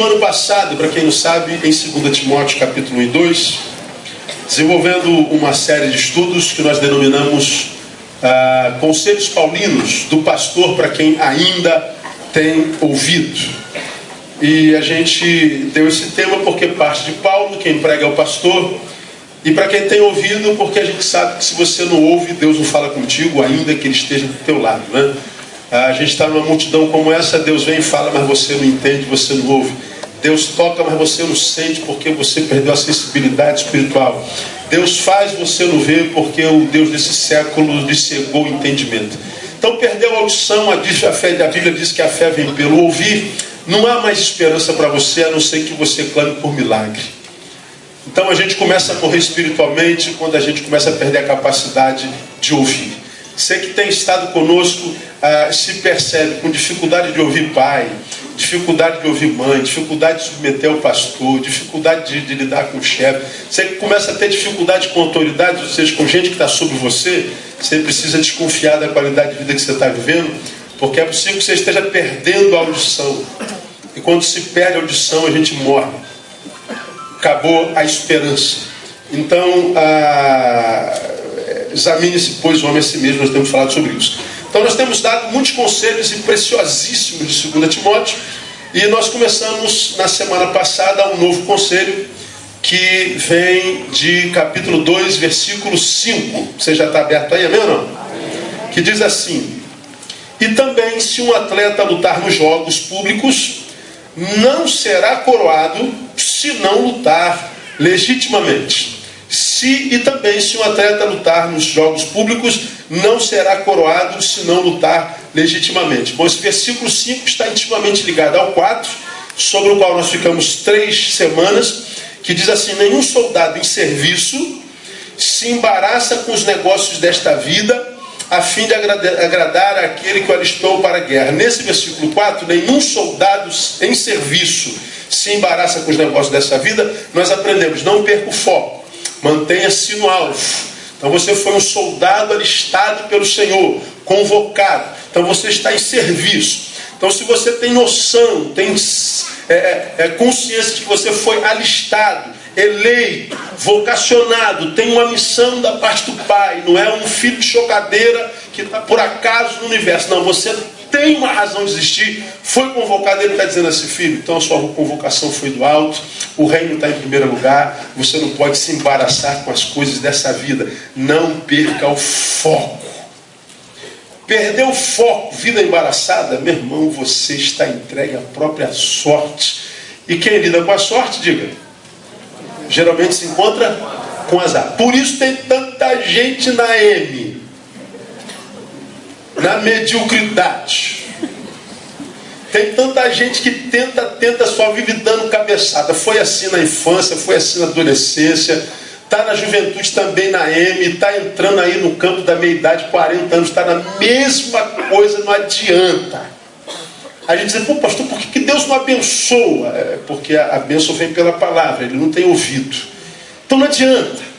Desde o ano passado, para quem não sabe, em 2 Timóteo capítulo 1 e 2, desenvolvendo uma série de estudos que nós denominamos ah, Conselhos Paulinos do Pastor para quem ainda tem ouvido. E a gente deu esse tema porque parte de Paulo, quem prega é o pastor, e para quem tem ouvido, porque a gente sabe que se você não ouve, Deus não fala contigo, ainda que Ele esteja do teu lado. Né? A gente está numa multidão como essa, Deus vem e fala, mas você não entende, você não ouve. Deus toca, mas você não sente porque você perdeu a sensibilidade espiritual. Deus faz, você não vê porque o Deus desse século lhe cegou o entendimento. Então perdeu a audição, a, Bíblia diz que a fé vem pelo ouvir. Não há mais esperança para você a não ser que você clame por milagre. Então a gente começa a morrer espiritualmente quando a gente começa a perder a capacidade de ouvir. Você que tem estado conosco ah, se percebe com dificuldade de ouvir pai, dificuldade de ouvir mãe, dificuldade de submeter ao pastor, dificuldade de, de lidar com o chefe. Você começa a ter dificuldade com autoridade, ou seja, com gente que está sobre você, você precisa desconfiar da qualidade de vida que você está vivendo, porque é possível que você esteja perdendo a audição. E quando se perde a audição, a gente morre. Acabou a esperança. Então, ah, examine-se, pois, o homem a si mesmo, nós temos falado sobre isso. Então, nós temos dado muitos conselhos e preciosíssimos de 2 Timóteo, e nós começamos na semana passada um novo conselho que vem de capítulo 2, versículo 5. Você já está aberto aí, amém ou não? Que diz assim: E também, se um atleta lutar nos jogos públicos, não será coroado se não lutar legitimamente. Se, e também, se um atleta lutar nos jogos públicos, não será coroado se não lutar legitimamente. Bom, esse versículo 5 está intimamente ligado ao 4, sobre o qual nós ficamos três semanas, que diz assim: Nenhum soldado em serviço se embaraça com os negócios desta vida, a fim de agradar aquele que o alistou para a guerra. Nesse versículo 4, nenhum soldado em serviço se embaraça com os negócios dessa vida, nós aprendemos, não perca o foco. Mantenha-se no alvo. Então você foi um soldado alistado pelo Senhor, convocado. Então você está em serviço. Então se você tem noção, tem é, é, é consciência de que você foi alistado, eleito, vocacionado, tem uma missão da parte do Pai, não é um filho de chocadeira que está por acaso no universo. Não, você tem uma razão de existir, foi convocado, ele está dizendo assim, filho, então a sua convocação foi do alto, o reino está em primeiro lugar, você não pode se embaraçar com as coisas dessa vida, não perca o foco. Perdeu o foco, vida embaraçada, meu irmão, você está entregue à própria sorte. E quem lida com a sorte, diga, geralmente se encontra com azar. Por isso tem tanta gente na M na mediocridade. Tem tanta gente que tenta, tenta, só vive dando cabeçada. Foi assim na infância, foi assim na adolescência, está na juventude também na M, está entrando aí no campo da meia-idade, 40 anos, está na mesma coisa, não adianta. A gente diz, pô, pastor, por que Deus não abençoa? É porque a, bênção vem pela palavra, ele não tem ouvido. Então não adianta.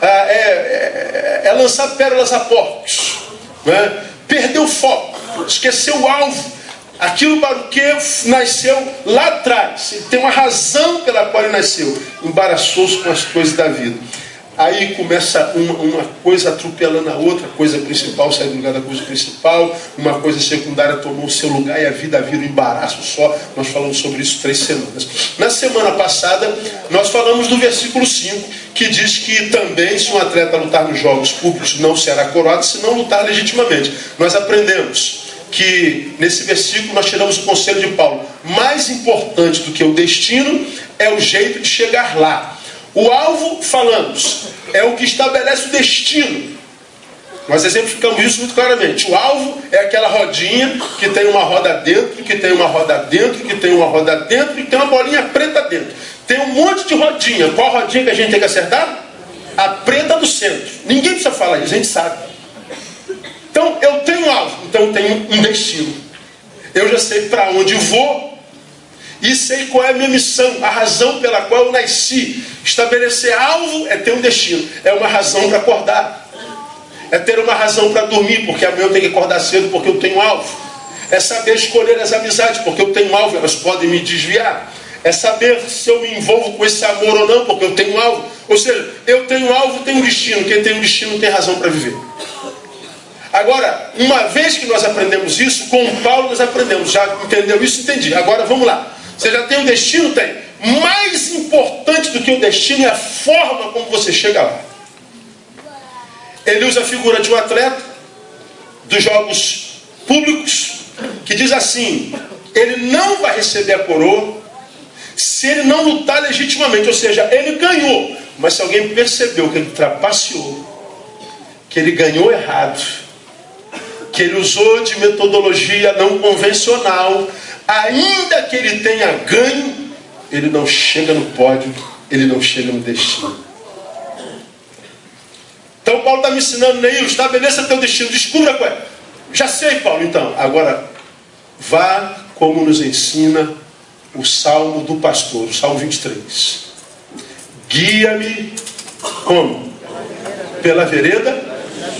Ah, é, é, é lançar pérolas a porcos. Né? Perdeu o foco, esqueceu o alvo, aquilo para o que nasceu lá atrás. Tem uma razão pela qual ele nasceu. Embaraçou-se com as coisas da vida. Aí começa uma, uma, coisa atropelando a outra, coisa principal sai do lugar da coisa principal, uma coisa secundária tomou o seu lugar e a vida vira um embaraço só. Nós falamos sobre isso três semanas. Na semana passada, nós falamos do versículo 5, que diz que também se um atleta lutar nos jogos públicos não será coroado se não lutar legitimamente. Nós aprendemos que nesse versículo nós tiramos o conselho de Paulo. Mais importante do que o destino é o jeito de chegar lá. O alvo, falamos, é o que estabelece o destino. Nós exemplificamos isso muito claramente. O alvo é aquela rodinha que tem uma roda dentro, que tem uma roda dentro, que tem uma roda dentro e tem uma bolinha preta dentro. Tem um monte de rodinha. Qual rodinha que a gente tem que acertar? A preta do centro. Ninguém precisa falar isso, a gente sabe. Então eu tenho alvo, então eu tenho um destino. Eu já sei para onde vou e sei qual é a minha missão, a razão pela qual eu nasci. Estabelecer alvo é ter um destino, é uma razão para acordar, é ter uma razão para dormir, porque amanhã eu tenho que acordar cedo porque eu tenho alvo. É saber escolher as amizades, porque eu tenho alvo, elas podem me desviar. É saber se eu me envolvo com esse amor ou não, porque eu tenho alvo. Ou seja, eu tenho alvo, tenho destino. Quem tem um destino tem razão para viver. Agora, uma vez que nós aprendemos isso, com Paulo nós aprendemos. Já entendeu isso? Entendi. Agora vamos lá. Você já tem um destino? Tem. Mais importante do que o destino é a forma como você chega lá. Ele usa a figura de um atleta dos jogos públicos que diz assim: ele não vai receber a coroa se ele não lutar legitimamente, ou seja, ele ganhou, mas se alguém percebeu que ele trapaceou, que ele ganhou errado, que ele usou de metodologia não convencional, ainda que ele tenha ganho, ele não chega no pódio, ele não chega no destino. Então Paulo está me ensinando, Neil, estabeleça teu destino, descubra qual é. Já sei, Paulo, então. Agora, vá como nos ensina o Salmo do Pastor, o Salmo 23. Guia-me como? Pela vereda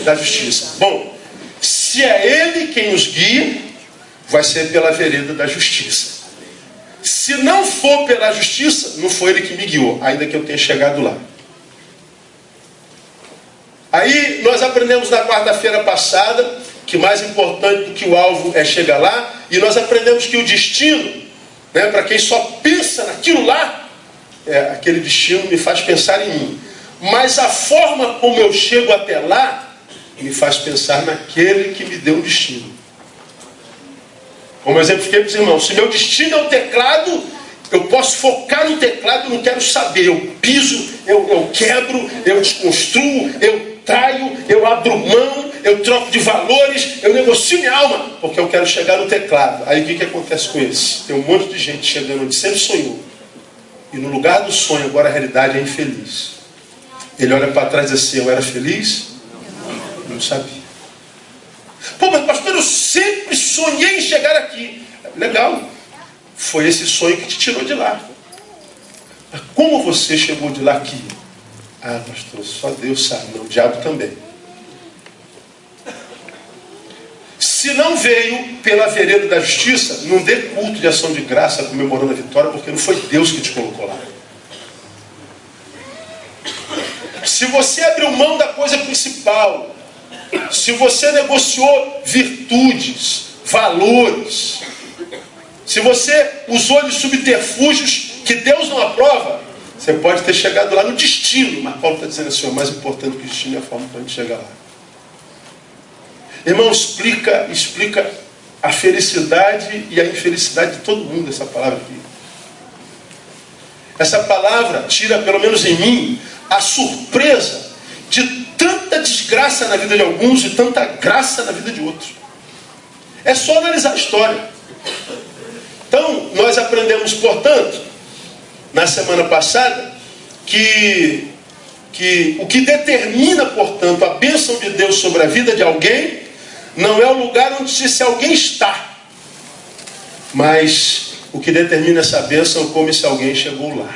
da justiça. Bom, se é Ele quem nos guia, vai ser pela vereda da justiça. Se não for pela justiça, não foi Ele que me guiou, ainda que eu tenha chegado lá. Aí nós aprendemos na quarta-feira passada que mais importante do que o alvo é chegar lá, e nós aprendemos que o destino, né, para quem só pensa naquilo lá, é, aquele destino me faz pensar em mim. Mas a forma como eu chego até lá me faz pensar naquele que me deu o destino. Como exemplo, fiquei para os irmãos: se meu destino é o teclado, eu posso focar no teclado, eu não quero saber. Eu piso, eu, eu quebro, eu desconstruo, eu traio, eu abro mão, eu troco de valores, eu negocio minha alma, porque eu quero chegar no teclado. Aí o que, que acontece com esse? Tem um monte de gente chegando onde sempre sonhou. E no lugar do sonho, agora a realidade é infeliz. Ele olha para trás e diz assim: Eu era feliz? Não sabia. Pô, mas pastor, eu sempre sonhei em chegar aqui. Legal. Foi esse sonho que te tirou de lá. Mas como você chegou de lá aqui? Ah, pastor, só Deus sabe. O diabo também. Se não veio pela vereda da justiça, não dê culto de ação de graça comemorando a vitória, porque não foi Deus que te colocou lá. Se você abriu mão da coisa principal, se você negociou virtudes, valores, se você usou de subterfúgios que Deus não aprova, você pode ter chegado lá no destino, mas Paulo está dizendo assim: o mais importante que o destino é a forma para a gente chegar lá. Irmão, explica, explica a felicidade e a infelicidade de todo mundo essa palavra aqui. Essa palavra tira, pelo menos em mim, a surpresa de tanta desgraça na vida de alguns e tanta graça na vida de outros. É só analisar a história. Então, nós aprendemos, portanto, na semana passada, que, que o que determina, portanto, a bênção de Deus sobre a vida de alguém não é o lugar onde esse alguém está, mas o que determina essa bênção é como esse alguém chegou lá.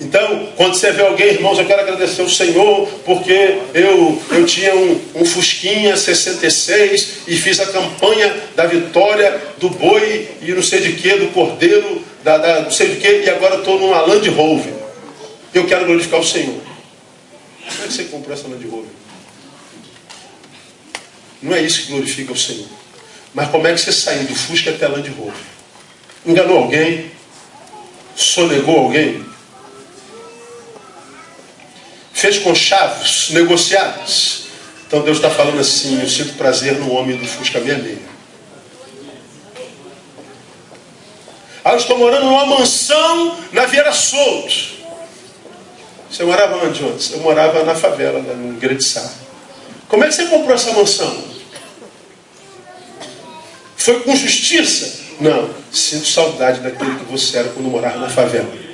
Então, quando você vê alguém, irmãos, eu quero agradecer ao Senhor, porque eu, eu tinha um, um Fusquinha 66 e fiz a campanha da vitória do boi e não sei de que, do cordeiro, da, da não sei de que, e agora estou numa Land Rover. Eu quero glorificar o Senhor. Como é que você comprou essa Land Rover? Não é isso que glorifica o Senhor. Mas como é que você saiu do Fusca até a Land Rover? Enganou alguém? Sonegou alguém? Fez com chavos negociados. Então Deus está falando assim: eu sinto prazer no homem do Fusca vermelho. Ah, eu estou morando numa mansão na Vieira Solto. Você morava onde antes? Eu morava na favela, no Grande Sá. Como é que você comprou essa mansão? Foi com justiça? Não. Sinto saudade daquele que você era quando morava na favela.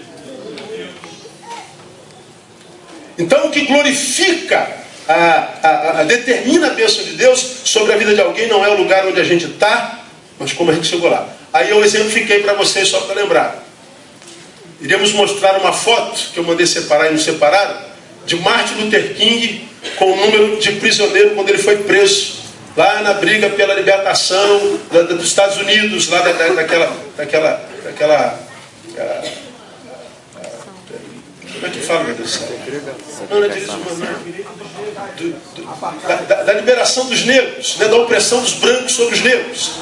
Então, o que glorifica, a, a, a, determina a bênção de Deus sobre a vida de alguém não é o lugar onde a gente está, mas como a gente chegou lá. Aí eu exemplifiquei para vocês só para lembrar. Iremos mostrar uma foto que eu mandei separar e não separaram, de Martin Luther King com o número de prisioneiro quando ele foi preso lá na briga pela libertação da, da, dos Estados Unidos, lá da, daquela, daquela, daquela a, a, como é que fala, meu Deus? Não, não é direitos humanos, não. Da, da, da, liberação dos negros, né, da opressão dos brancos sobre os negros,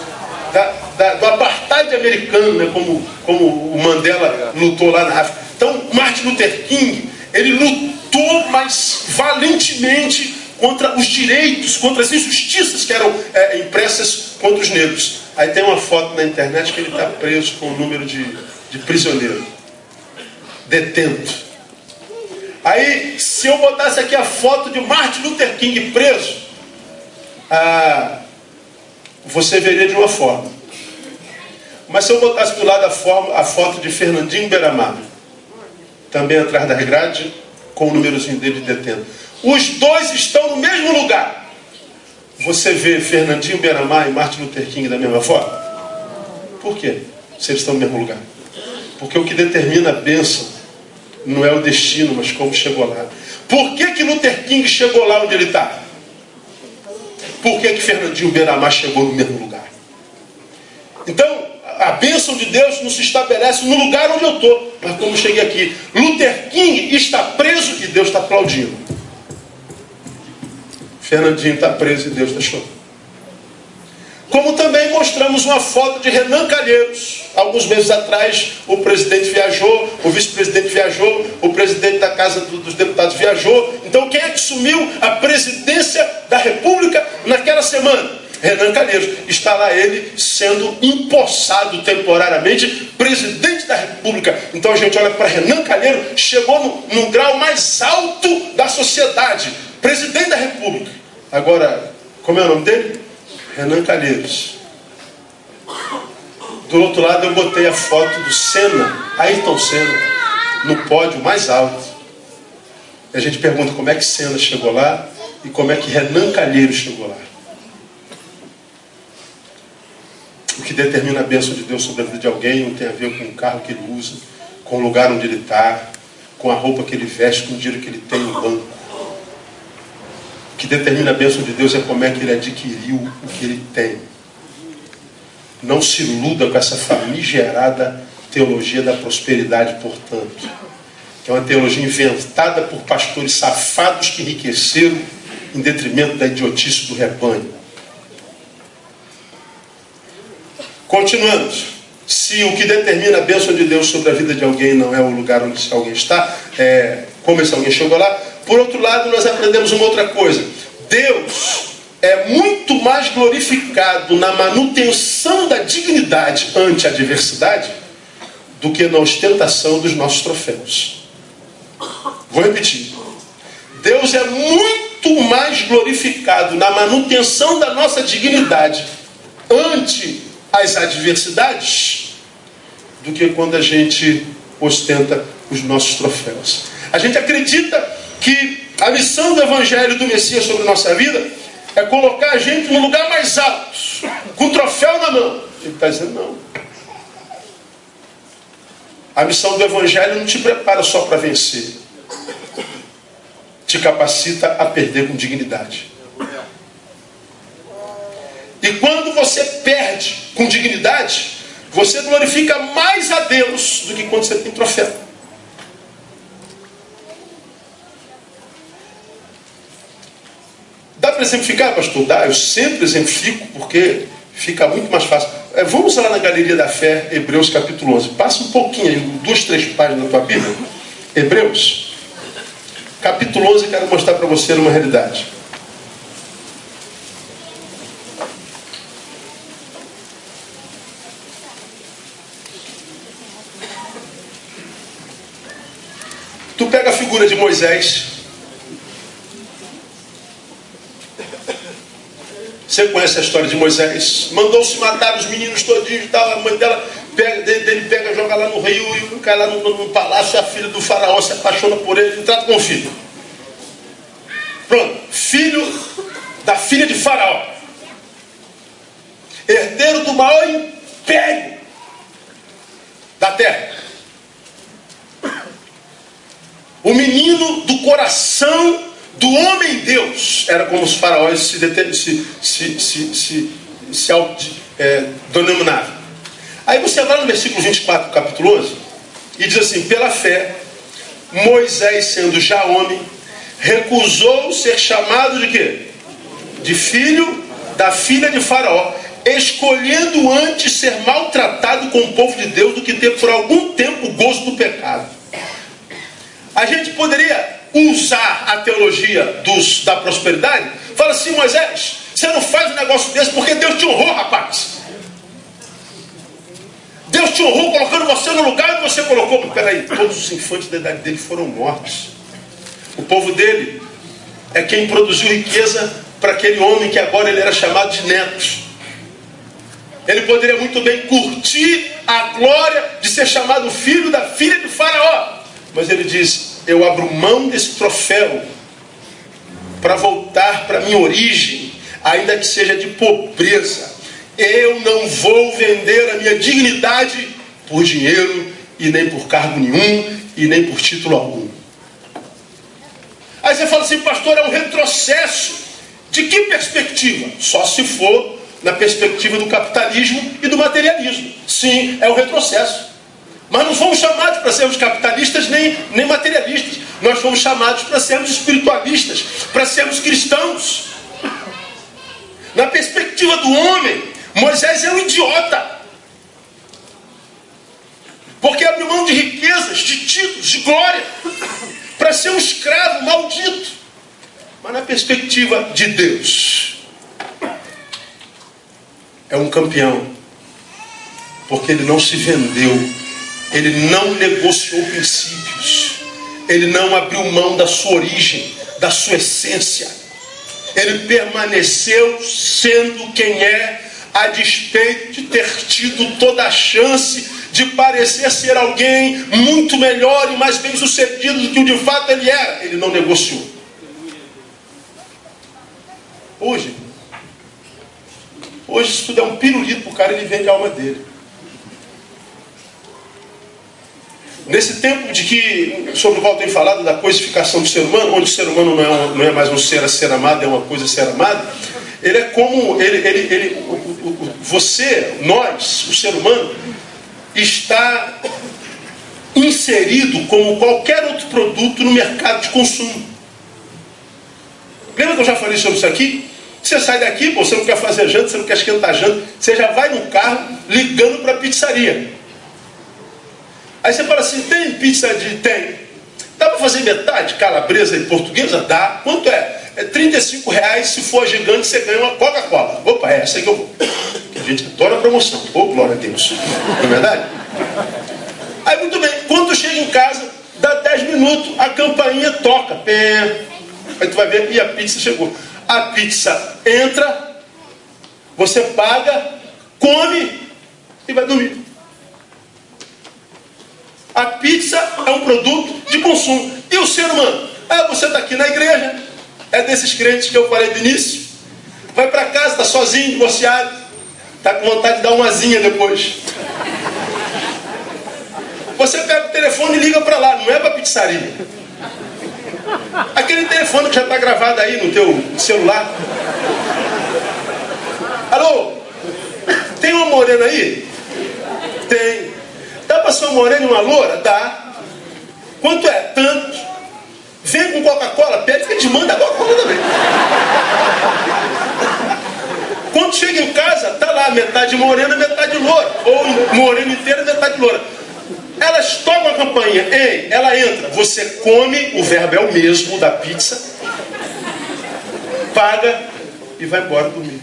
da, da, do apartheid americano, né, como, como o Mandela lutou lá na África. Então, Martin Luther King, ele lutou mais valentemente contra os direitos, contra as injustiças que eram é, impressas contra os negros. Aí tem uma foto na internet que ele está preso com o número de, de prisioneiro, detento. Aí, se eu botasse aqui a foto de Martin Luther King preso, ah, você veria de uma forma. Mas se eu botasse do lado a, forma, a foto de Fernandinho Beramar, também atrás da grade, com o númerozinho dele detendo. Os dois estão no mesmo lugar. Você vê Fernandinho Beramar e Martin Luther King da mesma forma? Por quê? Se eles estão no mesmo lugar. Porque o que determina a bênção não é o destino, mas como chegou lá. Por que, que Luther King chegou lá onde ele está? Por que, que Fernandinho Beramar chegou no mesmo lugar? Então, a bênção de Deus não se estabelece no lugar onde eu estou, mas como cheguei aqui. Luther King está preso e Deus está aplaudindo. Fernandinho está preso e Deus está chorando. Como também mostramos uma foto de Renan Calheiros. Alguns meses atrás, o presidente viajou, o vice-presidente viajou, o presidente da Casa dos Deputados viajou. Então, quem é que sumiu a presidência da República naquela semana? Renan Calheiros. Está lá ele sendo empossado temporariamente presidente da República. Então a gente olha para Renan Calheiros, chegou no, no grau mais alto da sociedade, presidente da República. Agora, como é o nome dele? Renan Calheiros. Do outro lado eu botei a foto do Senna, Ayrton Senna, no pódio mais alto. E a gente pergunta como é que Senna chegou lá e como é que Renan Calheiros chegou lá. O que determina a bênção de Deus sobre a vida de alguém não tem a ver com o carro que ele usa, com o lugar onde ele está, com a roupa que ele veste, com o dinheiro que ele tem no banco que determina a bênção de Deus é como é que ele adquiriu o que ele tem. Não se iluda com essa famigerada teologia da prosperidade, portanto. É uma teologia inventada por pastores safados que enriqueceram em detrimento da idiotice do rebanho. Continuamos. Se o que determina a bênção de Deus sobre a vida de alguém não é o lugar onde alguém está, é, como esse alguém chegou lá, por outro lado, nós aprendemos uma outra coisa. Deus é muito mais glorificado na manutenção da dignidade ante a adversidade do que na ostentação dos nossos troféus. Vou repetir. Deus é muito mais glorificado na manutenção da nossa dignidade ante as adversidades do que quando a gente ostenta os nossos troféus. A gente acredita que a missão do Evangelho do Messias sobre nossa vida é colocar a gente no lugar mais alto, com o troféu na mão. Ele está dizendo não. A missão do Evangelho não te prepara só para vencer, te capacita a perder com dignidade. E quando você perde com dignidade, você glorifica mais a Deus do que quando você tem troféu. Para exemplificar, pastor? Dá, eu sempre exemplifico porque fica muito mais fácil. É, vamos lá na Galeria da Fé, Hebreus capítulo 11. Passa um pouquinho aí, duas, três páginas da tua Bíblia. Hebreus, capítulo 11, quero mostrar para você uma realidade. Tu pega a figura de Moisés, Você conhece a história de Moisés? Mandou-se matar os meninos todinhos e tal. A mãe dela pega, dele pega, joga lá no rio e cai lá no, no, no palácio. A filha do faraó se apaixona por ele e trata como filho. Pronto, filho da filha de faraó. Herdeiro do maior império da terra. O menino do coração do homem Deus, era como os faraós se, se, se, se, se, se é, denominavam. Aí você vai no versículo 24 do capítulo 11 e diz assim: pela fé, Moisés, sendo já homem, recusou ser chamado de quê? De filho da filha de Faraó, escolhendo antes ser maltratado com o povo de Deus do que ter por algum tempo o gozo do pecado. A gente poderia usar a teologia dos, da prosperidade, fala assim, Moisés, você não faz um negócio desse porque Deus te honrou, rapaz. Deus te honrou colocando você no lugar que você colocou. Peraí, todos os infantes da idade dele foram mortos. O povo dele é quem produziu riqueza para aquele homem que agora ele era chamado de neto. Ele poderia muito bem curtir a glória de ser chamado filho da filha do faraó. Mas ele diz: Eu abro mão desse troféu para voltar para minha origem, ainda que seja de pobreza. Eu não vou vender a minha dignidade por dinheiro e nem por cargo nenhum e nem por título algum. Aí você fala assim, pastor, é um retrocesso. De que perspectiva? Só se for na perspectiva do capitalismo e do materialismo. Sim, é um retrocesso. Mas não fomos chamados para sermos capitalistas nem, nem materialistas. Nós fomos chamados para sermos espiritualistas, para sermos cristãos. Na perspectiva do homem, Moisés é um idiota. Porque abriu mão de riquezas, de títulos, de glória, para ser um escravo maldito. Mas na perspectiva de Deus, é um campeão. Porque ele não se vendeu, ele não negociou princípios, ele não abriu mão da sua origem, da sua essência. Ele permaneceu sendo quem é, a despeito de ter tido toda a chance de parecer ser alguém muito melhor e mais bem sucedido do que o de fato ele era. Ele não negociou. Hoje, Hoje, se tu der um pirulito para o cara, ele vende a alma dele. Nesse tempo de que, sobre o qual tem falado, da coisificação do ser humano, onde o ser humano não é, um, não é mais um ser a ser amado, é uma coisa a ser amada, ele é como, ele, ele, ele, você, nós, o ser humano, está inserido como qualquer outro produto no mercado de consumo. Lembra que eu já falei sobre isso aqui? Você sai daqui, pô, você não quer fazer janta, você não quer esquentar janta, você já vai no carro ligando para a pizzaria. Aí você fala assim, tem pizza de. Tem. Dá para fazer metade, calabresa e portuguesa? Dá. Quanto é? É 35 reais, se for gigante, você ganha uma Coca-Cola. Opa, é essa aí que eu vou. A gente adora a promoção. Ô, oh, glória a Deus. Não é verdade? Aí muito bem, quando chega em casa, dá 10 minutos, a campainha toca. Aí tu vai ver, e a pizza chegou a pizza entra, você paga, come e vai dormir. A pizza é um produto de consumo. E o ser humano? Ah, você está aqui na igreja, é desses crentes que eu falei do início. Vai para casa, está sozinho, divorciado, está com vontade de dar uma asinha depois. Você pega o telefone e liga para lá, não é para pizzaria. Aquele telefone que já está gravado aí no teu celular. Alô? Tem uma morena aí? Tem. Dá para ser uma morena e uma loura? Dá. Quanto é? Tanto. Vem com Coca-Cola, pede que eles mandam a Coca-Cola também. Quando chega em casa, tá lá metade morena, metade loura. Ou morena inteira, metade loura. Elas tocam a campainha, ei, ela entra, você come, o verbo é o mesmo da pizza, paga e vai embora dormir.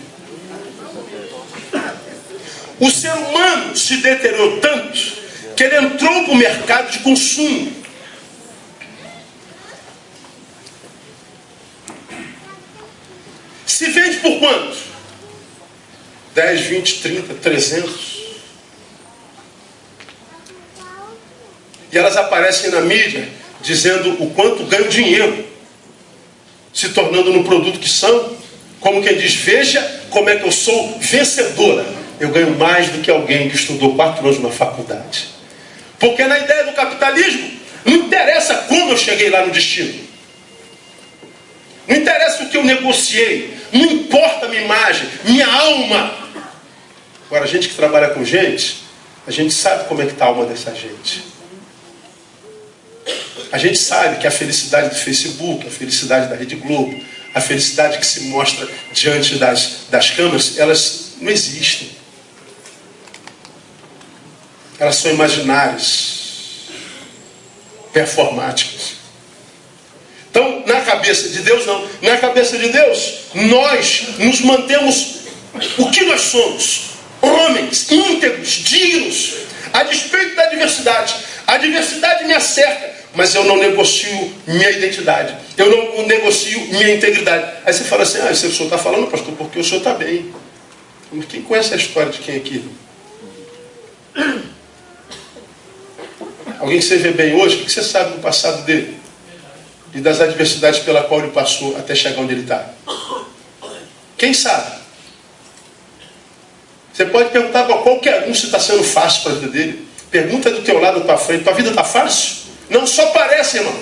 O ser humano se deteriorou tanto que ele entrou para o mercado de consumo. Se vende por quanto? 10, 20, 30, 300. e elas aparecem na mídia dizendo o quanto ganham dinheiro, se tornando no produto que são, como quem diz, veja como é que eu sou vencedora. Eu ganho mais do que alguém que estudou quatro anos na faculdade. Porque na ideia do capitalismo, não interessa como eu cheguei lá no destino. Não interessa o que eu negociei. Não importa a minha imagem, minha alma. Agora, a gente que trabalha com gente, a gente sabe como é que está a alma dessa gente. A gente sabe que a felicidade do Facebook, a felicidade da Rede Globo, a felicidade que se mostra diante das, das câmeras, elas não existem. Elas são imaginárias, performáticas. Então, na cabeça de Deus, não. Na cabeça de Deus, nós nos mantemos o que nós somos: homens íntegros, dignos, a despeito da diversidade. A diversidade me acerta, mas eu não negocio minha identidade. Eu não negocio minha integridade. Aí você fala assim: ah, o senhor está falando, pastor, porque o senhor está bem. Mas quem conhece a história de quem aqui? Alguém que você vê bem hoje, o que você sabe do passado dele? e das adversidades pela qual ele passou até chegar onde ele está? Quem sabe? Você pode perguntar para qualquer um se está sendo fácil para a vida dele. Pergunta do teu lado para frente. Tua vida está fácil? Não só parece, irmão.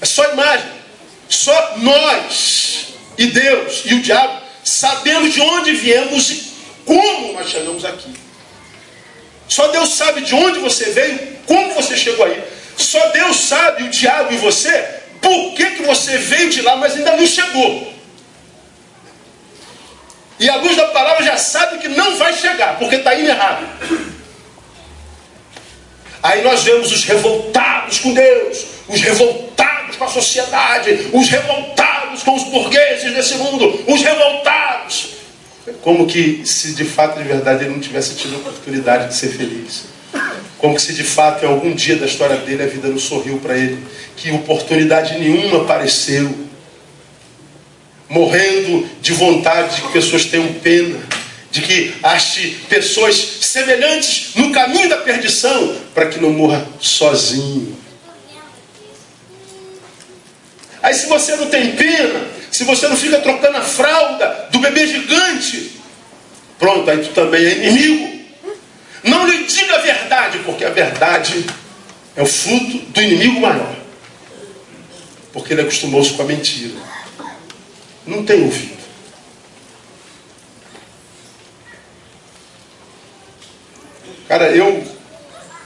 É só imagem. Só nós e Deus e o diabo sabemos de onde viemos e como nós chegamos aqui. Só Deus sabe de onde você veio, como você chegou aí. Só Deus sabe, o diabo e você, por que, que você veio de lá, mas ainda não chegou. E a luz da palavra já sabe que não vai chegar, porque está indo errado. Aí nós vemos os revoltados com Deus, os revoltados com a sociedade, os revoltados com os burgueses desse mundo, os revoltados. Como que se de fato, de verdade, ele não tivesse tido a oportunidade de ser feliz. Como se de fato em algum dia da história dele a vida não sorriu para ele. Que oportunidade nenhuma apareceu. Morrendo de vontade de que pessoas tenham pena. De que ache pessoas semelhantes no caminho da perdição. Para que não morra sozinho. Aí se você não tem pena, se você não fica trocando a fralda do bebê gigante, pronto, aí tu também é inimigo. Não lhe diga a verdade, porque a verdade é o fruto do inimigo maior. Porque ele acostumou-se com a mentira. Não tem ouvido. Cara, eu,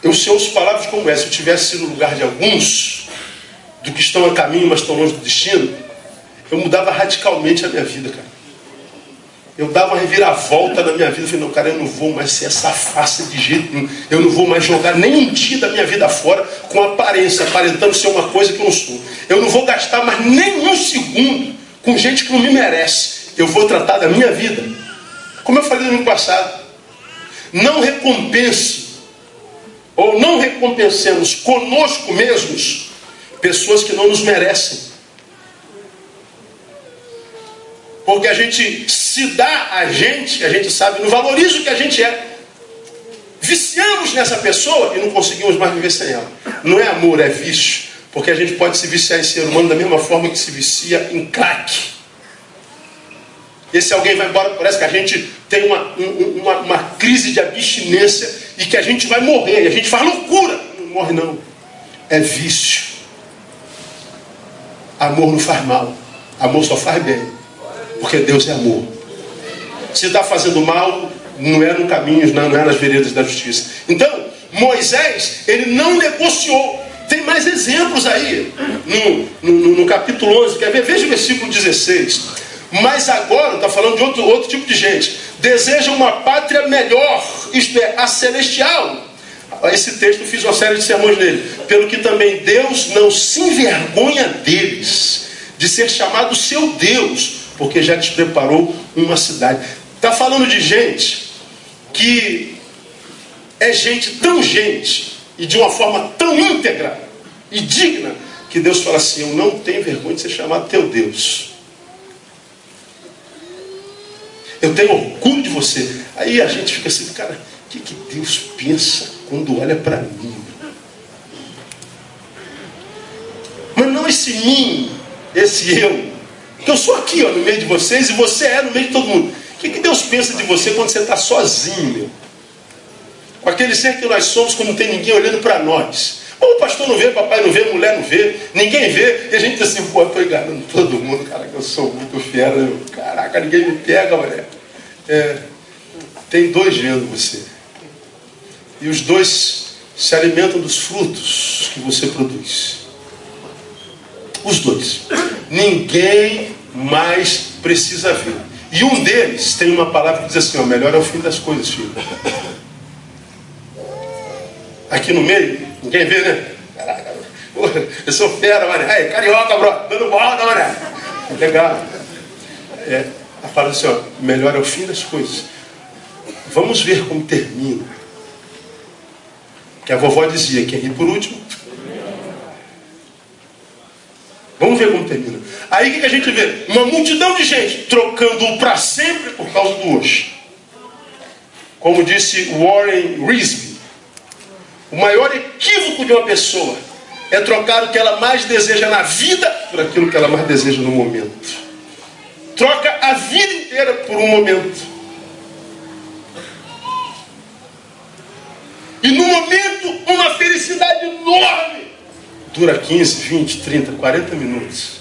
eu se ouço palavras como essa, se eu tivesse sido no lugar de alguns, do que estão a caminho, mas estão longe do destino, eu mudava radicalmente a minha vida, cara. Eu dava uma reviravolta na minha vida. Eu falei, não, cara, eu não vou mais ser essa face de jeito nenhum. Eu não vou mais jogar nem um dia da minha vida fora com aparência, aparentando ser uma coisa que eu não sou. Eu não vou gastar mais nem um segundo com gente que não me merece. Eu vou tratar da minha vida. Como eu falei no ano passado. Não recompense, ou não recompensemos conosco mesmos, pessoas que não nos merecem. Porque a gente se dá a gente, a gente sabe, não valoriza o que a gente é. Viciamos nessa pessoa e não conseguimos mais viver sem ela. Não é amor, é vício. Porque a gente pode se viciar em ser humano da mesma forma que se vicia em crack. Esse alguém vai embora, parece que a gente tem uma, uma, uma crise de abstinência e que a gente vai morrer. E a gente faz loucura. Não morre não. É vício. Amor não faz mal. Amor só faz bem. Porque Deus é amor. Se está fazendo mal, não é no caminho, não, é nas veredas da justiça. Então, Moisés, ele não negociou. Tem mais exemplos aí no, no, no capítulo 11. Quer ver? Veja o versículo 16. Mas agora, está falando de outro, outro tipo de gente, deseja uma pátria melhor, isto é, a celestial. Esse texto fiz uma série de sermões nele. Pelo que também Deus não se envergonha deles, de ser chamado seu Deus, porque já te preparou uma cidade. Está falando de gente que é gente tão gente e de uma forma tão íntegra e digna que Deus fala assim: Eu não tenho vergonha de ser chamado teu Deus. Eu tenho orgulho de você. Aí a gente fica assim, cara, o que, que Deus pensa quando olha para mim? Mas não esse mim, esse eu, eu sou aqui ó, no meio de vocês e você é no meio de todo mundo. O que, que Deus pensa de você quando você está sozinho, meu? Com aquele ser que nós somos, quando não tem ninguém olhando para nós. O pastor não vê, papai não vê, mulher não vê, ninguém vê. E a gente diz assim, pô, enganando todo mundo, cara, que eu sou muito fiel. Eu, caraca, ninguém me pega, mulher. É, tem dois vendo você. E os dois se alimentam dos frutos que você produz. Os dois. Ninguém mais precisa ver. E um deles tem uma palavra que diz assim: ó, melhor é o fim das coisas, filho. Aqui no meio, ninguém vê, né? Caraca, eu sou fera, mané. Aí, carioca, bro, dando volta, mané. Legal. É, a palavra assim, ó, melhor é o fim das coisas. Vamos ver como termina. Que a vovó dizia, quem ri por último. Vamos ver como termina. Aí o que a gente vê? Uma multidão de gente trocando o para sempre por causa do hoje. Como disse Warren Risby, o maior equívoco de uma pessoa é trocar o que ela mais deseja na vida por aquilo que ela mais deseja no momento. Troca a vida inteira por um momento. E no momento, uma felicidade enorme dura 15, 20, 30, 40 minutos.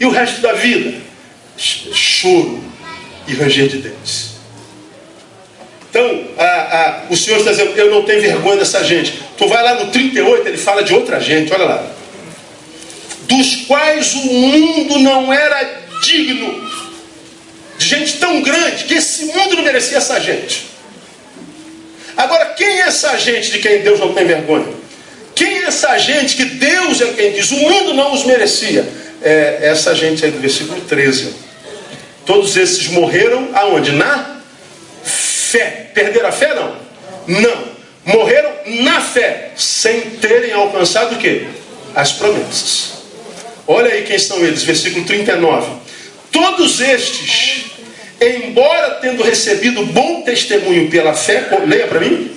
E o resto da vida? Choro e ranger de dentes. Então, a, a, o Senhor está dizendo, eu não tenho vergonha dessa gente. Tu vai lá no 38, ele fala de outra gente, olha lá. Dos quais o mundo não era digno. De gente tão grande que esse mundo não merecia essa gente. Agora, quem é essa gente de quem Deus não tem vergonha? Quem é essa gente que Deus é quem diz, o mundo não os merecia? É essa gente aí do versículo 13. Todos esses morreram aonde? Na fé. Perderam a fé? Não. Não. Morreram na fé, sem terem alcançado o quê? As promessas. Olha aí quem são eles, versículo 39. Todos estes embora tendo recebido bom testemunho pela fé, leia para mim,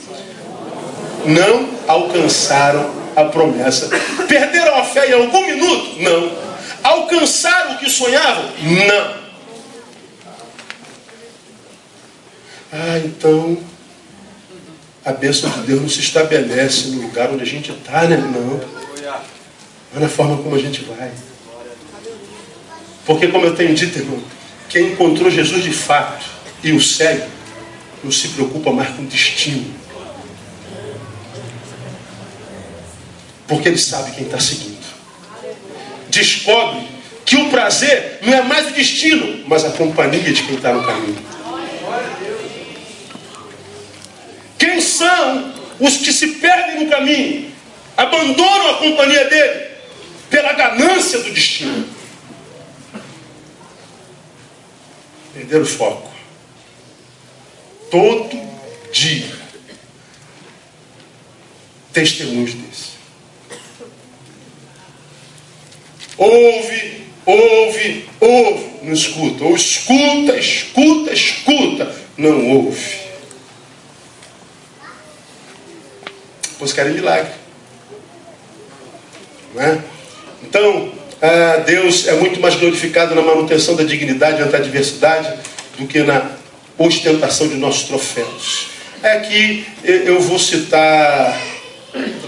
não alcançaram a promessa. Perderam a fé em algum minuto? Não. Alcançaram o que sonhavam? Não. Ah, então a bênção de Deus não se estabelece no lugar onde a gente está, né? Não. Mas na forma como a gente vai. Porque, como eu tenho dito, irmão, quem encontrou Jesus de fato e o segue, não se preocupa mais com o destino. Porque ele sabe quem está seguindo. Descobre que o prazer não é mais o destino, mas a companhia de quem está no caminho. Quem são os que se perdem no caminho, abandonam a companhia dele pela ganância do destino? Perder o foco. Todo dia. Testemunhos desse. Ouve, ouve, ouve, não escuta. Ou escuta, escuta, escuta, não ouve. Pois querem milagre. Não é? Então, ah, Deus é muito mais glorificado na manutenção da dignidade ante a adversidade do que na ostentação de nossos troféus. É que eu vou citar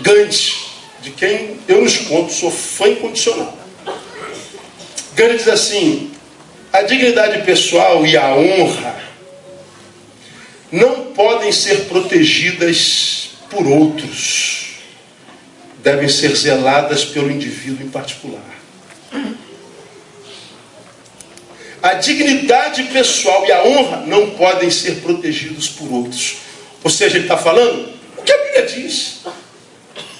Gandhi, de quem eu nos conto, sou fã incondicional. Gandhi diz assim: a dignidade pessoal e a honra não podem ser protegidas por outros, devem ser zeladas pelo indivíduo em particular. A dignidade pessoal e a honra não podem ser protegidos por outros. Ou seja, ele está falando o que a Bíblia diz.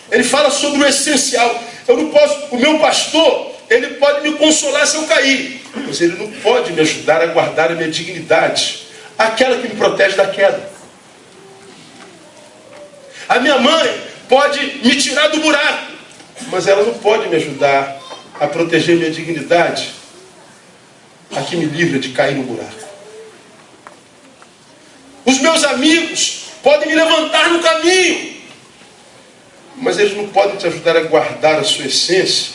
Ele fala sobre o essencial. Eu não posso, o meu pastor, ele pode me consolar se eu cair, mas ele não pode me ajudar a guardar a minha dignidade, aquela que me protege da queda. A minha mãe pode me tirar do buraco, mas ela não pode me ajudar a proteger minha dignidade, a que me livra de cair no buraco. Os meus amigos podem me levantar no caminho, mas eles não podem te ajudar a guardar a sua essência,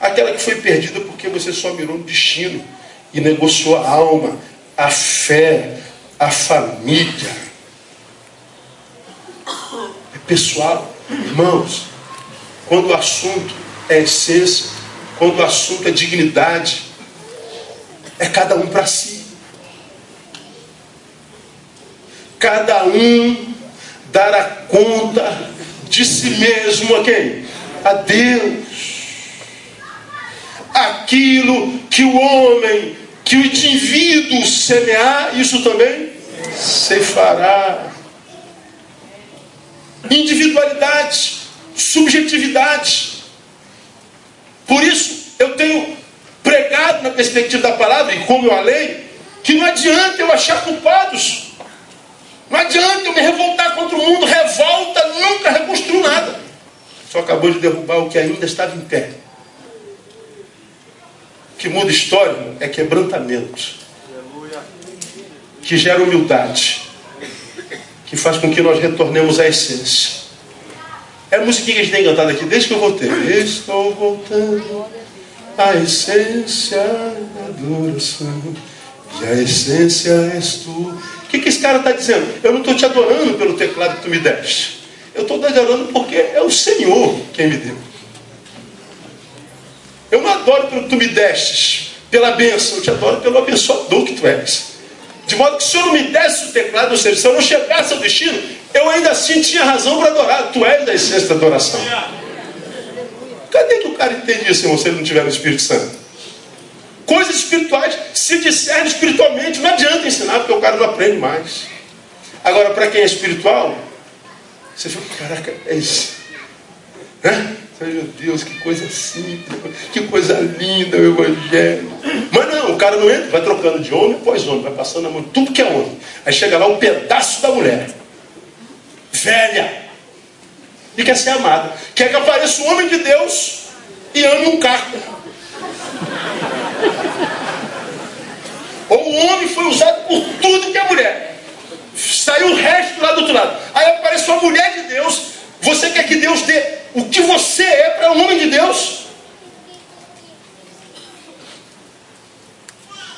aquela que foi perdida porque você só mirou no destino e negociou a alma, a fé, a família. É pessoal. Irmãos, quando o assunto é essência, quando o assunto é dignidade, é cada um para si. Cada um dará conta de si mesmo a quem? A Deus. Aquilo que o homem, que o indivíduo semear, isso também ceifará. Individualidade, subjetividade. Por isso eu tenho pregado na perspectiva da palavra, e como eu alei, que não adianta eu achar culpados. Não adianta eu me revoltar contra o mundo. Revolta nunca reconstruiu nada. Só acabou de derrubar o que ainda estava em pé. Que muda história é quebrantamento. Que gera humildade. Que faz com que nós retornemos à essência. É a música que a gente tem cantado aqui desde que eu voltei. Estou voltando à essência da adoração. E a essência és tu. O que, que esse cara está dizendo? Eu não estou te adorando pelo teclado que tu me deste. Eu estou te adorando porque é o Senhor quem me deu. Eu não adoro pelo que tu me destes, pela bênção. Eu te adoro pelo abençoador que tu és. De modo que se eu não me desse o teclado, ou seja, se eu não chegasse ao destino, eu ainda assim tinha razão para adorar. Tu és da essência da adoração. Cadê que o cara entende isso, irmão, se ele não tiver no Espírito Santo? Coisas espirituais se discernem espiritualmente. Não adianta ensinar, porque o cara não aprende mais. Agora, para quem é espiritual, você fala, caraca, é isso. Né? Meu Deus, que coisa simples, que coisa linda o Evangelho. Mas não, o cara não entra, vai trocando de homem após homem, vai passando a mão, tudo que é homem. Aí chega lá um pedaço da mulher, velha, e quer ser amada. Quer que apareça o homem de Deus e ame um carro. Ou o homem foi usado por tudo que é mulher. Saiu o resto lá do outro lado. Aí aparece uma mulher de Deus. Você quer que Deus dê o que você é para um homem de Deus?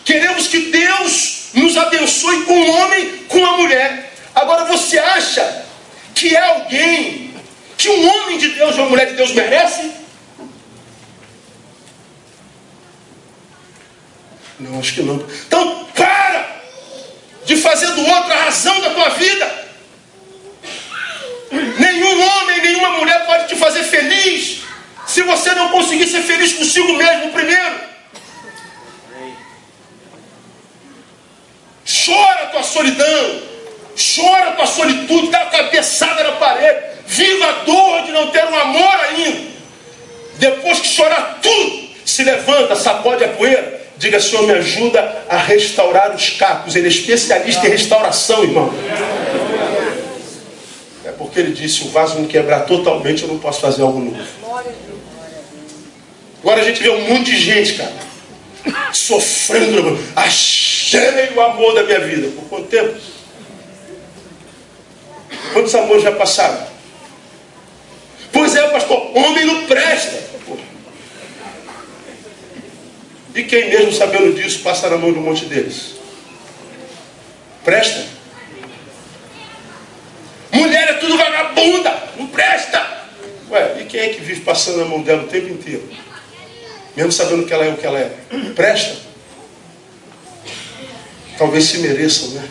Queremos que Deus nos abençoe com um homem, com uma mulher. Agora você acha que é alguém que um homem de Deus uma mulher de Deus merece? Não, acho que não. Então para de fazer do outro a razão da tua vida. Nenhum homem, nenhuma mulher pode te fazer feliz se você não conseguir ser feliz consigo mesmo primeiro. Chora a tua solidão, chora a tua solitude, dá a cabeçada na parede, viva a dor de não ter um amor ainda. Depois que chorar tudo, se levanta, sacode a poeira Diga, Senhor, me ajuda a restaurar os cacos. Ele é especialista em restauração, irmão. É porque ele disse: o vaso não quebrar totalmente, eu não posso fazer algo novo. Agora a gente vê um monte de gente, cara, sofrendo. Achei o amor da minha vida. Por quanto tempo? Quantos amores já passaram? Pois é, pastor, homem não presta. E quem mesmo sabendo disso passa na mão um monte deles? Presta. Mulher é tudo vagabunda, não presta. Ué, e quem é que vive passando na mão dela o tempo inteiro? Mesmo sabendo que ela é o que ela é. Presta. Talvez se mereçam, né?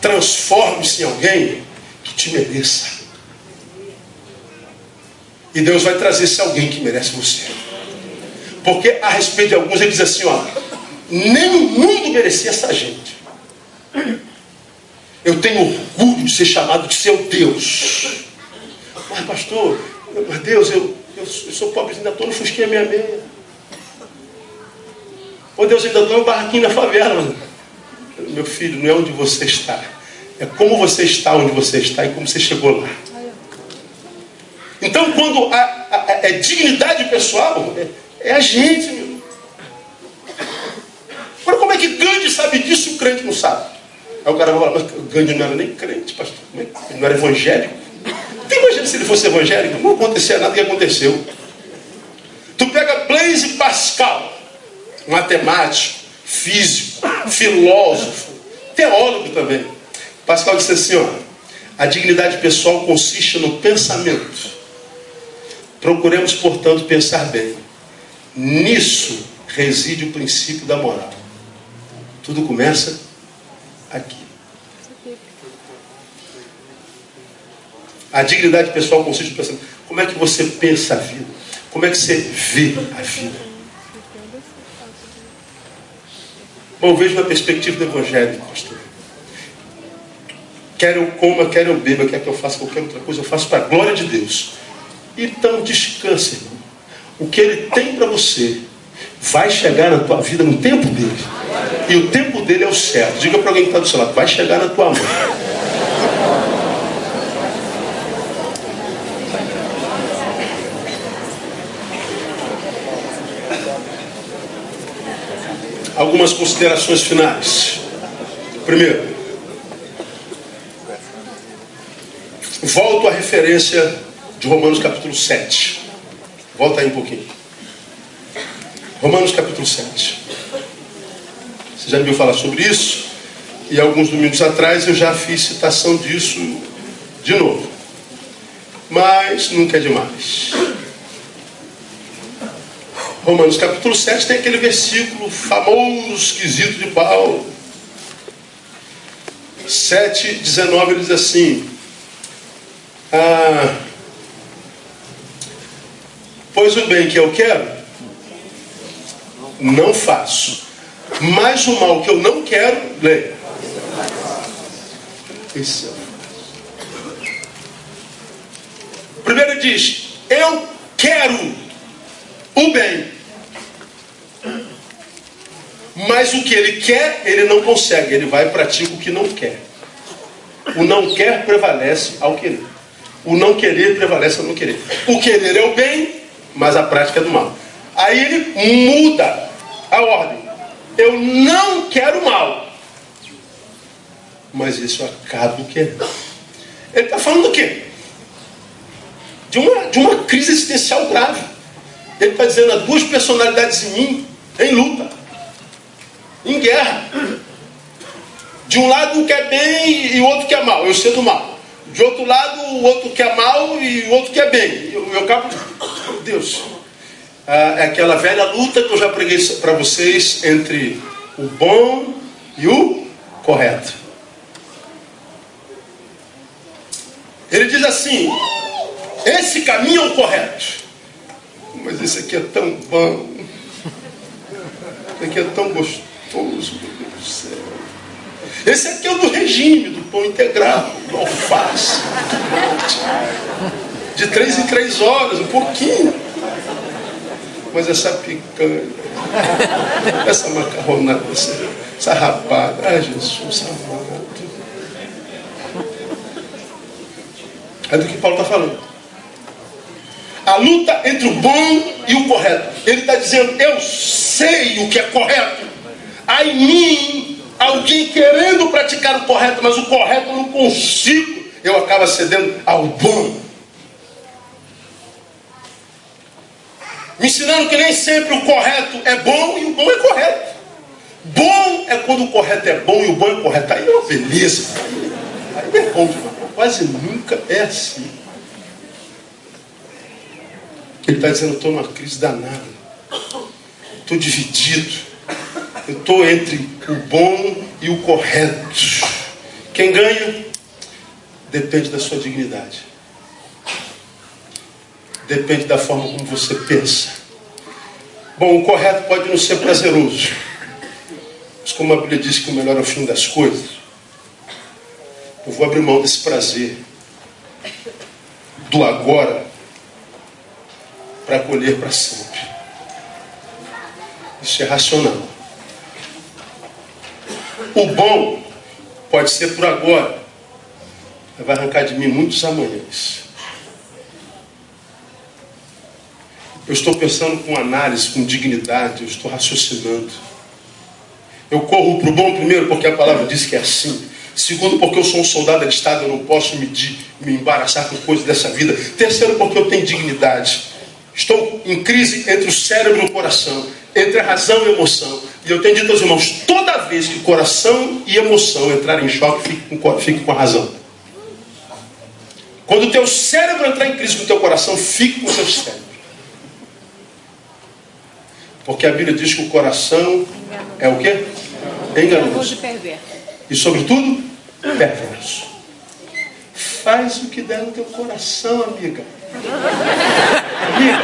Transforme-se em alguém que te mereça. E Deus vai trazer esse alguém que merece você. Porque a respeito de alguns ele diz assim, ó, nem o mundo merecia essa gente. Eu tenho orgulho de ser chamado de seu Deus. Mas pastor, mas Deus, eu, eu, eu sou pobre, ainda estou no fusquinha meia meia. Ô Deus, ainda estou no barraquinho na favela. Meu filho, não é onde você está. É como você está onde você está e como você chegou lá. Então, quando a, é dignidade pessoal, é, é a gente, meu. Agora, como é que Gandhi sabe disso e o crente não sabe? Aí o cara vai falar, mas Gandhi não era nem crente, pastor. Ele não era evangélico. Imagina se ele fosse evangélico? Não acontecia nada que aconteceu. Tu pega Blaise Pascal, matemático, físico, filósofo, teólogo também. Pascal disse assim, ó, A dignidade pessoal consiste no pensamento. Procuremos, portanto, pensar bem. Nisso reside o princípio da moral. Tudo começa aqui. A dignidade pessoal consiste no pensamento. Como é que você pensa a vida? Como é que você vê a vida? Bom, vejo na perspectiva do Evangelho, pastor. Quer eu coma, quer eu beba, quer que eu faça qualquer outra coisa, eu faço para a glória de Deus. Então descanse, irmão. O que Ele tem para você vai chegar na tua vida no tempo dele. E o tempo dele é o certo. Diga para alguém que está do seu lado, vai chegar na tua mão. Algumas considerações finais. Primeiro, volto à referência de Romanos capítulo 7. Volta aí um pouquinho. Romanos capítulo 7. Você já me viu falar sobre isso? E alguns domingos atrás eu já fiz citação disso de novo. Mas nunca é demais. Romanos capítulo 7 tem aquele versículo famoso, esquisito de Paulo. 7, 19 ele diz assim: ah, Pois o bem que eu quero, não faço. Mas o mal que eu não quero, leia. Esse é o. Primeiro diz: Eu quero o bem. Mas o que ele quer, ele não consegue. Ele vai e pratica o que não quer. O não quer prevalece ao querer. O não querer prevalece ao não querer. O querer é o bem, mas a prática é do mal. Aí ele muda a ordem. Eu não quero mal. Mas isso eu acabo querendo. Ele está falando do quê? De uma, de uma crise existencial grave. Ele está dizendo há duas personalidades em mim, em luta, em guerra. De um lado um quer bem e o outro quer mal. Eu sei do mal. De outro lado, o outro quer mal e o outro quer bem. Eu, eu acabo. Deus. Ah, é aquela velha luta que eu já preguei para vocês entre o bom e o correto. Ele diz assim: esse caminho é o correto. Mas esse aqui é tão bom. Esse aqui é tão gostoso, meu Deus do céu. Esse aqui é o do regime, do pão integral, do alface, de três em três horas, um pouquinho. Mas essa picanha, essa macarronada, essa, essa rapada, ai Jesus amado. É do que Paulo está falando. A luta entre o bom e o correto. Ele está dizendo, eu sei o que é correto. Há em mim alguém querendo praticar o correto, mas o correto eu não consigo, eu acabo cedendo ao bom. Me ensinando que nem sempre o correto é bom e o bom é correto. Bom é quando o correto é bom e o bom é correto. Aí é uma beleza. Aí é bom Quase nunca é assim. Ele está dizendo, estou numa crise danada. Estou dividido. Eu estou entre o bom e o correto. Quem ganha depende da sua dignidade. Depende da forma como você pensa. Bom, o correto pode não ser prazeroso. Mas como a Bíblia diz que o melhor é o fim das coisas, eu vou abrir mão desse prazer do agora para colher para sempre. Isso é racional. O bom pode ser por agora, mas vai arrancar de mim muitos amanhãs. Eu estou pensando com análise, com dignidade, eu estou raciocinando. Eu corro para o bom primeiro porque a palavra diz que é assim. Segundo, porque eu sou um soldado de Estado, eu não posso me, me embaraçar com coisas dessa vida. Terceiro, porque eu tenho dignidade. Estou em crise entre o cérebro e o coração, entre a razão e a emoção. E eu tenho dito aos irmãos, toda vez que coração e emoção entrarem em choque, fique com, fique com a razão. Quando o teu cérebro entrar em crise com o teu coração, fique com o teu cérebro. Porque a Bíblia diz que o coração é o quê? Enganoso. E sobretudo, perverso. Faz o que der no teu coração, amiga. Amiga,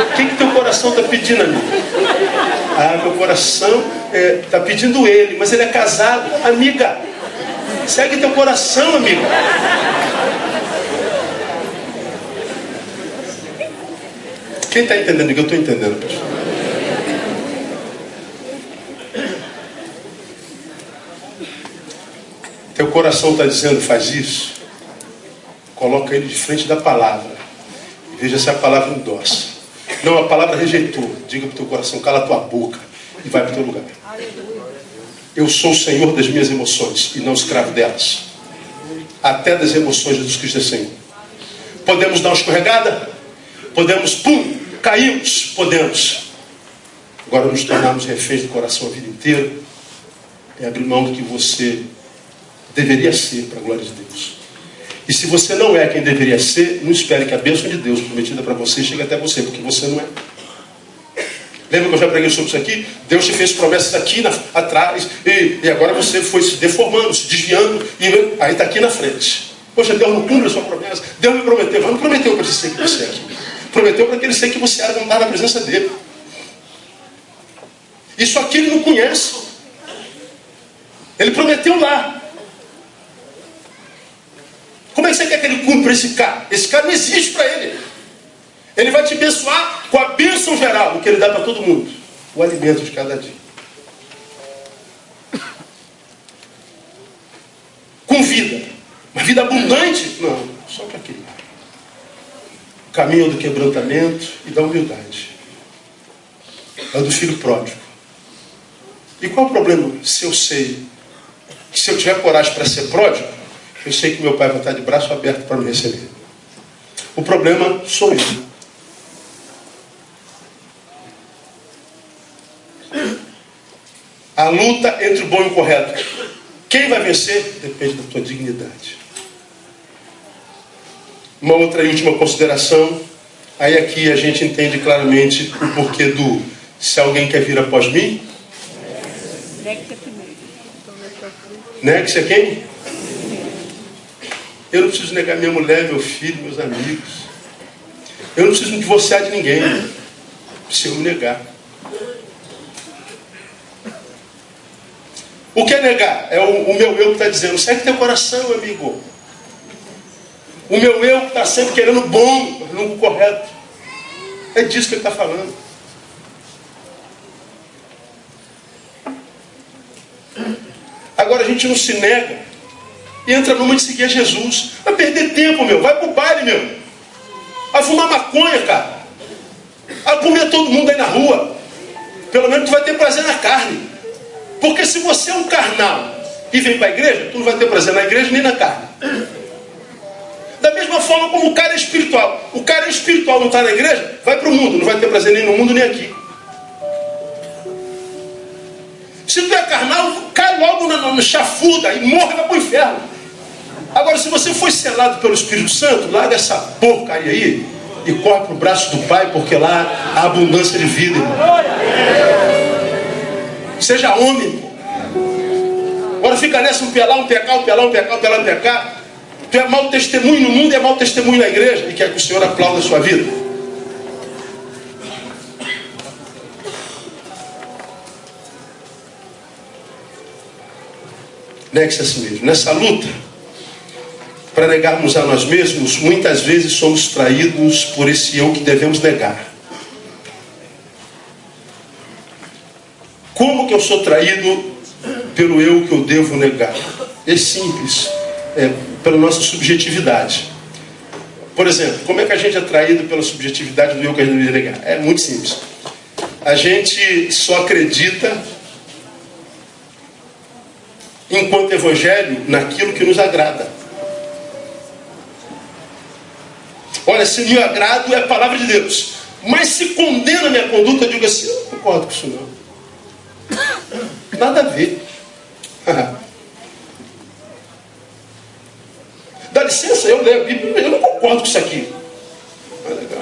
o que, que teu coração está pedindo, amiga? Ah, meu coração está é, tá pedindo ele, mas ele é casado. Amiga, segue teu coração, amiga. Quem está entendendo? Eu estou entendendo, pessoal. Teu coração está dizendo, faz isso. Coloca ele de frente da palavra. E veja se a palavra endossa. Não, a palavra rejeitou. Diga para o teu coração, cala a tua boca e vai para o teu lugar. Eu sou o Senhor das minhas emoções e não escravo delas. Até das emoções, Jesus Cristo é Senhor. Podemos dar uma escorregada? Podemos, pum, caímos? Podemos. Agora nos tornarmos reféns do coração a vida inteira. É abrir mão do que você deveria ser para a glória de Deus. E se você não é quem deveria ser, não espere que a bênção de Deus prometida para você chegue até você, porque você não é. Lembra que eu já preguei sobre isso aqui? Deus te fez promessas aqui na, atrás, e, e, agora você foi se deformando, se desviando, e aí está aqui na frente. Poxa, Deus não cumpre a sua promessa. Deus me prometeu, mas não prometeu para ser que você é. Prometeu para aquele ser que você era quando estava na presença dele. Isso aqui ele não conhece. Ele prometeu lá. Como é que você quer que ele cumpra esse cara? Esse cara não existe para ele. Ele vai te abençoar com a bênção geral, o que ele dá para todo mundo. O alimento de cada dia. Com vida. Uma vida abundante? Não, só para aquele. Caminho do quebrantamento e da humildade. É o do filho pródigo. E qual o problema se eu sei que se eu tiver coragem para ser pródigo, eu sei que meu pai vai estar de braço aberto para me receber. O problema sou eu. A luta entre o bom e o correto. Quem vai vencer depende da tua dignidade. Uma outra e última consideração. Aí aqui a gente entende claramente o porquê do se alguém quer vir após mim. Negue-se a quem? Eu não preciso negar minha mulher, meu filho, meus amigos. Eu não preciso me divorciar de ninguém. Se eu me negar. O que é negar? É o, o meu eu que está dizendo, segue teu coração, amigo. O meu eu que está sempre querendo bom, não o correto. É disso que ele está falando. Agora a gente não se nega entra numa de seguir a Jesus. Vai perder tempo, meu. Vai pro baile, meu. Vai fumar maconha, cara. Vai comer todo mundo aí na rua. Pelo menos tu vai ter prazer na carne. Porque se você é um carnal e vem para a igreja, tu não vai ter prazer na igreja nem na carne. Da mesma forma como o cara é espiritual. O cara é espiritual não está na igreja, vai para o mundo. Não vai ter prazer nem no mundo nem aqui. Se tu é carnal, cai logo no, no chafuda e morre para o inferno. Agora, se você foi selado pelo Espírito Santo, larga essa porcaria aí e corre para o braço do Pai, porque lá há abundância de vida. Irmão. Seja homem. Agora fica nessa um pelar, um pecar, um pelar, um pecar, um pelar, um pecar. Tu é mau testemunho no mundo é mau testemunho na igreja. E quer que o Senhor aplaude a sua vida. Negue-se a si mesmo. Nessa luta para negarmos a nós mesmos, muitas vezes somos traídos por esse eu que devemos negar. Como que eu sou traído pelo eu que eu devo negar? É simples, é pela nossa subjetividade. Por exemplo, como é que a gente é traído pela subjetividade do eu que a gente deve negar? É muito simples. A gente só acredita enquanto evangelho naquilo que nos agrada. Olha, se me agrado é a palavra de Deus. Mas se condena a minha conduta, eu digo assim, eu não concordo com isso não. Nada a ver. Dá licença, eu leio a Bíblia. com isso aqui.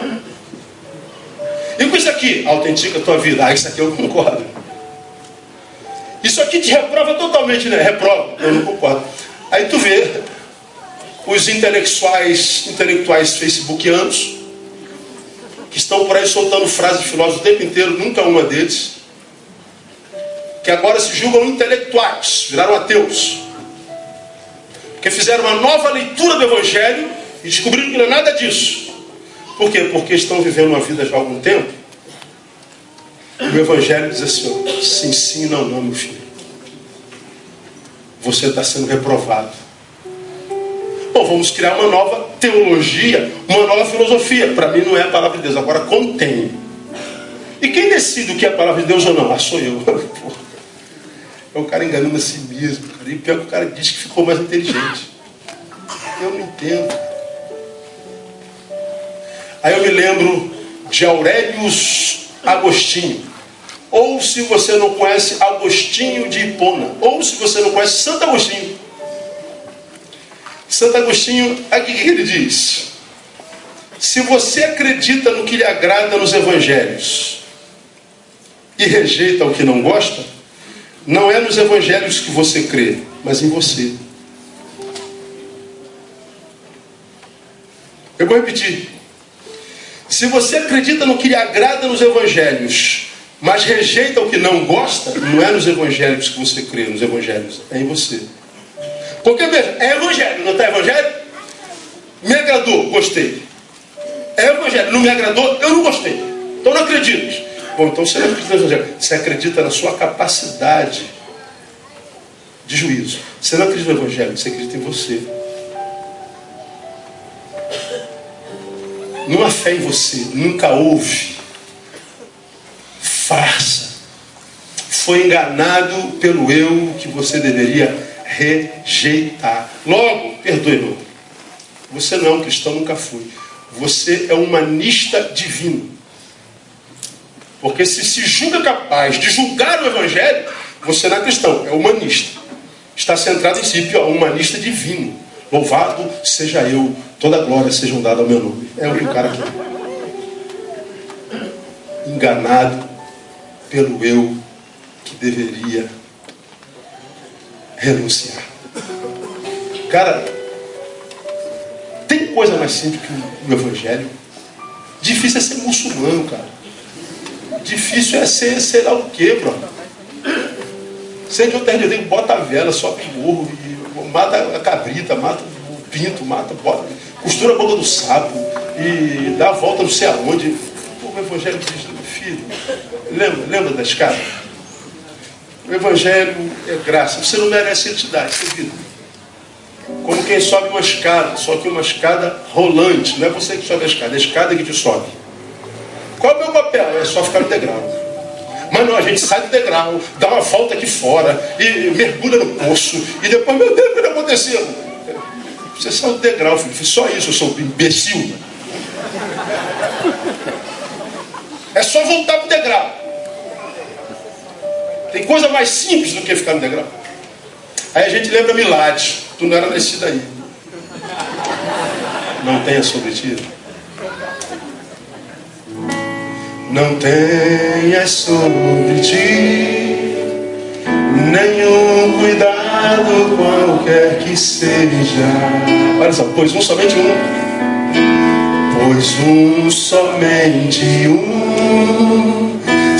Ah. E com isso aqui? Autentica a tua vida. Ah, isso aqui eu concordo. Isso aqui te reprova totalmente, né? Reprova. Eu não concordo. Aí tu vê os intelectuais, intelectuais facebookianos, que estão por aí soltando frases de filósofos o tempo inteiro, nunca uma deles, que agora se julgam intelectuais, viraram ateus. Porque fizeram uma nova leitura do Evangelho e descobriram que não é nada disso. Por quê? Porque estão vivendo uma vida já há algum tempo. E o Evangelho diz assim: sim, sim, não, não, meu filho. Você está sendo reprovado. Bom, vamos criar uma nova teologia, uma nova filosofia. Para mim não é a palavra de Deus, agora contém. E quem decide o que é a palavra de Deus ou não? Ah, sou eu. É o cara enganando a si mesmo. Cara. E pior que o cara diz que ficou mais inteligente. Eu não entendo. Aí eu me lembro de Aurelius Agostinho. Ou se você não conhece Agostinho de Hipona. Ou se você não conhece Santo Agostinho. Santo Agostinho, aqui que ele diz? Se você acredita no que lhe agrada nos evangelhos e rejeita o que não gosta, não é nos evangelhos que você crê, mas em você. Eu vou repetir. Se você acredita no que lhe agrada nos evangelhos, mas rejeita o que não gosta, não é nos evangelhos que você crê, nos evangelhos, é em você. Porque veja, é evangelho, não está evangelho? Me agradou, gostei. É evangelho, não me agradou, eu não gostei. Então não acredito. Bom, então você não acredita no Evangelho. Você acredita na sua capacidade de juízo. Você não acredita no Evangelho, você acredita em você. Não há fé em você, nunca houve. Farsa. Foi enganado pelo eu que você deveria rejeitar. Logo, perdoe, irmão. Você não cristão, nunca foi. Você é um humanista divino. Porque se se julga capaz de julgar o Evangelho, você não é cristão, é humanista. Está centrado em si, pior, humanista divino. Louvado seja eu, toda glória seja dada ao meu nome. É o que o cara quer. Enganado pelo eu que deveria renunciar. Cara, tem coisa mais simples que o Evangelho? Difícil é ser muçulmano, cara. Difícil é ser sei lá o que, bro. Ser de outra região, bota a vela, sobe o morro, mata a cabrita, mata o pinto, mata, bota, costura a boca do sapo e dá a volta não sei aonde. O Evangelho diz, filho, lembra, lembra da escada? O Evangelho é graça. Você não merece entidade, você vida. Como quem sobe uma escada, só que uma escada rolante. Não é você que sobe a escada, é a escada que te sobe. Qual é o meu papel? É só ficar no degrau. Mas não, a gente sai do degrau, dá uma volta aqui fora, e mergulha no poço, e depois, meu Deus, o que aconteceu? Você saiu do degrau, filho. Só isso, eu sou um imbecil. É só voltar para o degrau. Tem coisa mais simples do que ficar no degrau. Aí a gente lembra Milad. Tu não era nascido aí. Não tenha sobre ti. Não tenhas sobre ti nenhum cuidado qualquer que seja. Olha só, pois um somente um. Pois um somente um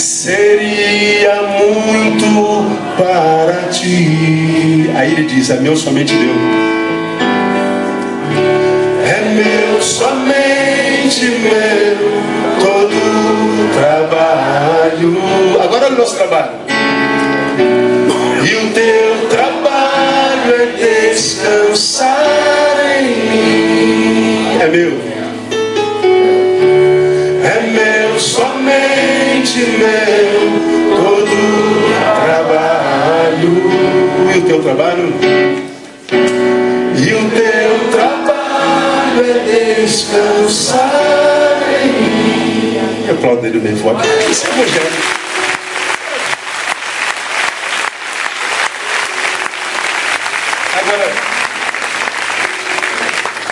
seria muito para ti. Aí ele diz: É meu somente Deus. É meu somente meu todo trabalho. Agora olha o nosso trabalho. E o teu trabalho é descansar em mim. É meu. Meu, todo trabalho. E o teu trabalho? E o teu trabalho é descansar aplauda ele bem forte. Isso é evangelho. Agora,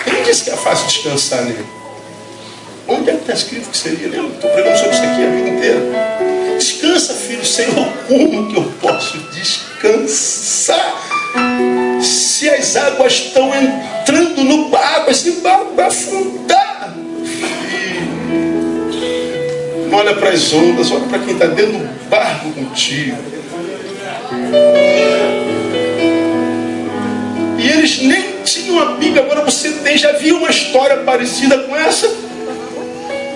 quem mais que é fácil descansar nele. Onde é que está escrito que seria? Lembra? Estou pregando sobre isso aqui a vida inteira. Descansa, filho, Senhor, como que eu posso descansar? Se as águas estão entrando no barco, esse barco vai afundar. Não olha para as ondas, olha para quem está dentro do barco contigo. E eles nem tinham a Bíblia, agora você tem, já viu uma história parecida com essa?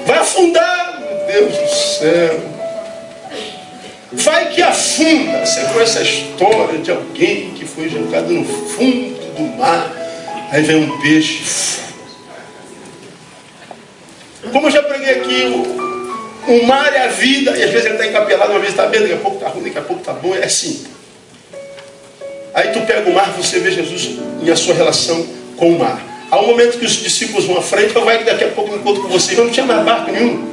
Vai afundar, meu Deus do céu. Vai que afunda. Você conhece a história de alguém que foi jogado no fundo do mar. Aí vem um peixe. Como eu já preguei aqui, o, o mar é a vida, e às vezes ele está encapelado, uma vez está bem, daqui a pouco está ruim, daqui a pouco está bom, é assim. Aí tu pega o mar, você vê Jesus em a sua relação com o mar. Há um momento que os discípulos vão à frente, então vai que daqui a pouco eu encontro com vocês. Não tinha mais barco nenhum.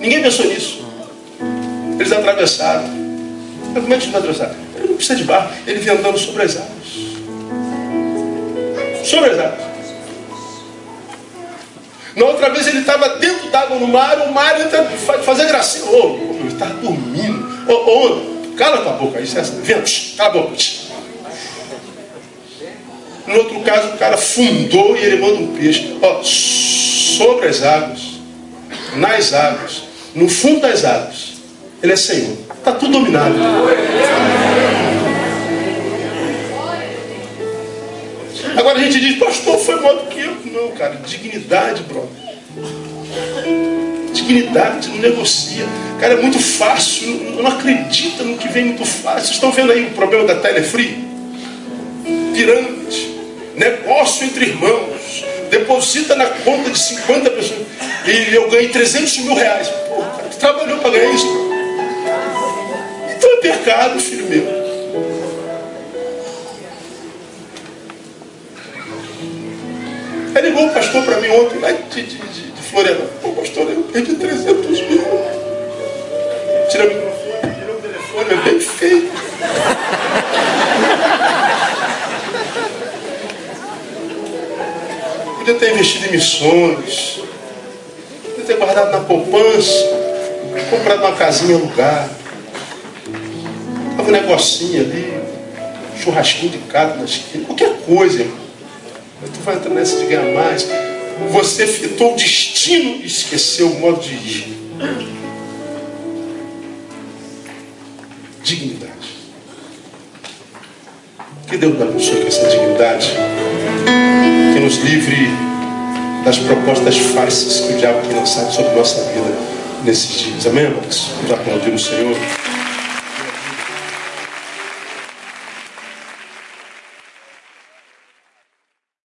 Ninguém pensou nisso. Eles atravessaram. Mas como é que eles atravessaram? Ele não precisa de barco. Ele vem andando sobre as águas. Sobre as águas. Na outra vez ele estava dentro d'água no mar, o mar entra fazer gracinha. Ô, oh, ele estava dormindo. Ô, oh, oh, cala tua boca aí, vento, cala a boca. No outro caso, o cara fundou e ele manda um peixe. Ó, sobre as águas, nas águas, no fundo das águas, ele é Senhor. Está tudo dominado. Agora a gente diz, pastor, foi mal do que eu. Não, cara, dignidade, brother. Dignidade, não negocia. Cara, é muito fácil, não, não acredita no que vem muito fácil. Vocês estão vendo aí o problema da Telefree? Pirâmide negócio entre irmãos, deposita na conta de 50 pessoas, e eu ganhei 300 mil reais. Pô, cara, tu trabalhou para ganhar isso? Então é pecado, filho meu. Ele ligou o pastor para mim ontem, lá de, de, de, de Florianópolis. Pô, pastor, eu perdi 300 mil. Tira o microfone, tira o telefone, é bem feio. Podia ter investido em missões. Podia ter guardado na poupança. Comprado uma casinha alugada. Tava um negocinho ali. churrasquinho de carne na esquina. Qualquer coisa, irmão. Mas tu vai entrar nessa de ganhar mais. Você fitou o destino e esqueceu o modo de ir. Dignidade. Que Deus nos abençoe com essa dignidade que nos livre das propostas falsas que o diabo tem lançado sobre nossa vida nesses dias. Amém, irmãos? Vamos aplaudir o Senhor.